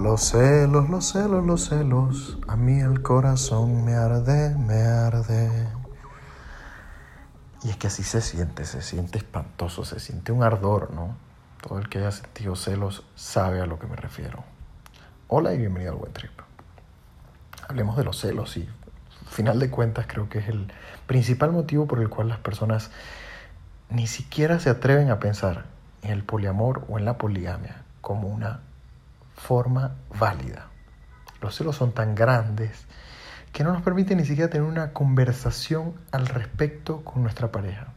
Los celos, los celos, los celos, a mí el corazón me arde, me arde. Y es que así se siente, se siente espantoso, se siente un ardor, ¿no? Todo el que haya sentido celos sabe a lo que me refiero. Hola y bienvenido al Buen Trip. Hablemos de los celos y, al final de cuentas, creo que es el principal motivo por el cual las personas ni siquiera se atreven a pensar en el poliamor o en la poligamia como una forma válida. Los celos son tan grandes que no nos permiten ni siquiera tener una conversación al respecto con nuestra pareja.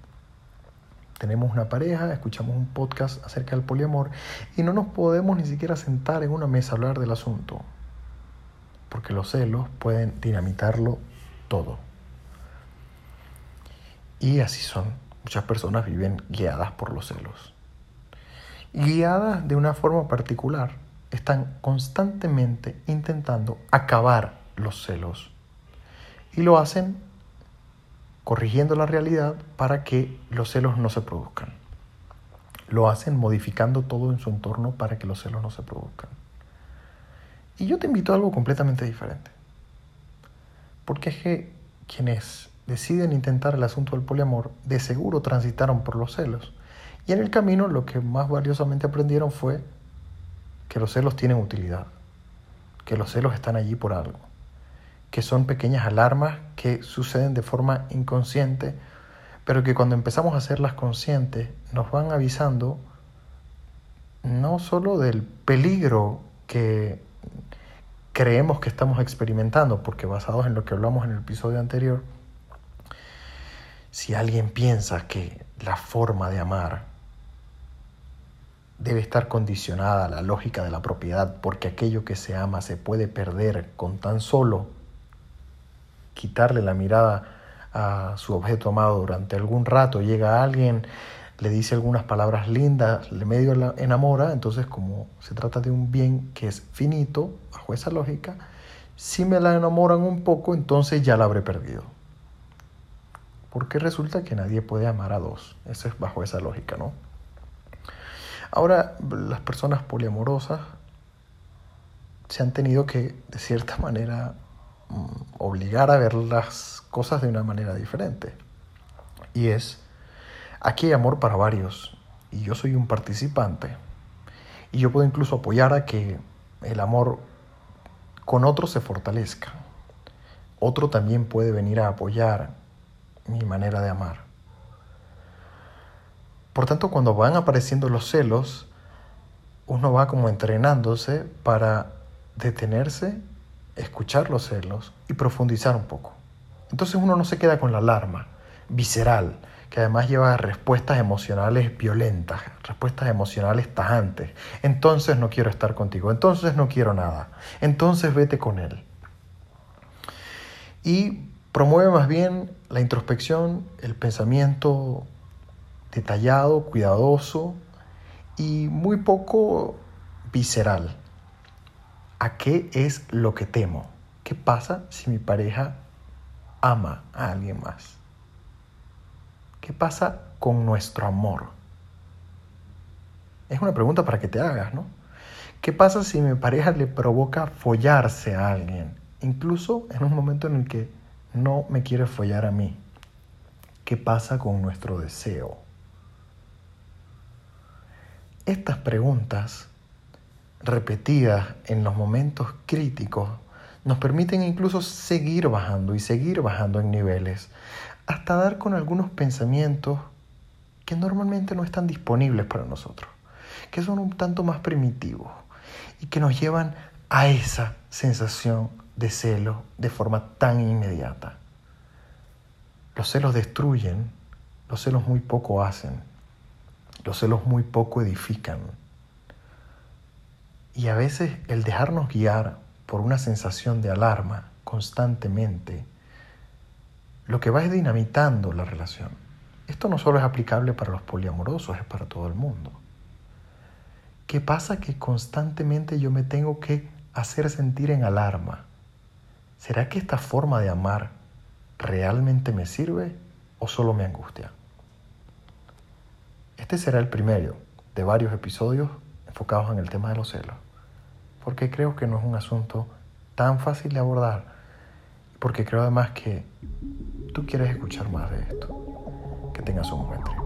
Tenemos una pareja, escuchamos un podcast acerca del poliamor y no nos podemos ni siquiera sentar en una mesa a hablar del asunto, porque los celos pueden dinamitarlo todo. Y así son. Muchas personas viven guiadas por los celos. Guiadas de una forma particular están constantemente intentando acabar los celos. Y lo hacen corrigiendo la realidad para que los celos no se produzcan. Lo hacen modificando todo en su entorno para que los celos no se produzcan. Y yo te invito a algo completamente diferente. Porque es que quienes deciden intentar el asunto del poliamor de seguro transitaron por los celos. Y en el camino lo que más valiosamente aprendieron fue que los celos tienen utilidad, que los celos están allí por algo, que son pequeñas alarmas que suceden de forma inconsciente, pero que cuando empezamos a hacerlas conscientes nos van avisando no solo del peligro que creemos que estamos experimentando, porque basados en lo que hablamos en el episodio anterior, si alguien piensa que la forma de amar debe estar condicionada a la lógica de la propiedad, porque aquello que se ama se puede perder con tan solo quitarle la mirada a su objeto amado durante algún rato, llega alguien, le dice algunas palabras lindas, le medio enamora, entonces como se trata de un bien que es finito, bajo esa lógica, si me la enamoran un poco, entonces ya la habré perdido. Porque resulta que nadie puede amar a dos. Eso es bajo esa lógica, ¿no? Ahora, las personas poliamorosas se han tenido que, de cierta manera, mm, obligar a ver las cosas de una manera diferente. Y es, aquí hay amor para varios, y yo soy un participante, y yo puedo incluso apoyar a que el amor con otro se fortalezca. Otro también puede venir a apoyar mi manera de amar. Por tanto, cuando van apareciendo los celos, uno va como entrenándose para detenerse, escuchar los celos y profundizar un poco. Entonces uno no se queda con la alarma visceral, que además lleva respuestas emocionales violentas, respuestas emocionales tajantes. Entonces no quiero estar contigo, entonces no quiero nada, entonces vete con él. Y promueve más bien la introspección, el pensamiento detallado, cuidadoso y muy poco visceral. ¿A qué es lo que temo? ¿Qué pasa si mi pareja ama a alguien más? ¿Qué pasa con nuestro amor? Es una pregunta para que te hagas, ¿no? ¿Qué pasa si mi pareja le provoca follarse a alguien? Incluso en un momento en el que no me quiere follar a mí. ¿Qué pasa con nuestro deseo? Estas preguntas, repetidas en los momentos críticos, nos permiten incluso seguir bajando y seguir bajando en niveles, hasta dar con algunos pensamientos que normalmente no están disponibles para nosotros, que son un tanto más primitivos y que nos llevan a esa sensación de celo de forma tan inmediata. Los celos destruyen, los celos muy poco hacen. Los celos muy poco edifican. Y a veces el dejarnos guiar por una sensación de alarma constantemente, lo que va es dinamitando la relación. Esto no solo es aplicable para los poliamorosos, es para todo el mundo. ¿Qué pasa? Que constantemente yo me tengo que hacer sentir en alarma. ¿Será que esta forma de amar realmente me sirve o solo me angustia? Este será el primero de varios episodios enfocados en el tema de los celos. porque creo que no es un asunto tan fácil de abordar, porque creo además que tú quieres escuchar más de esto. Que tengas un buen trip.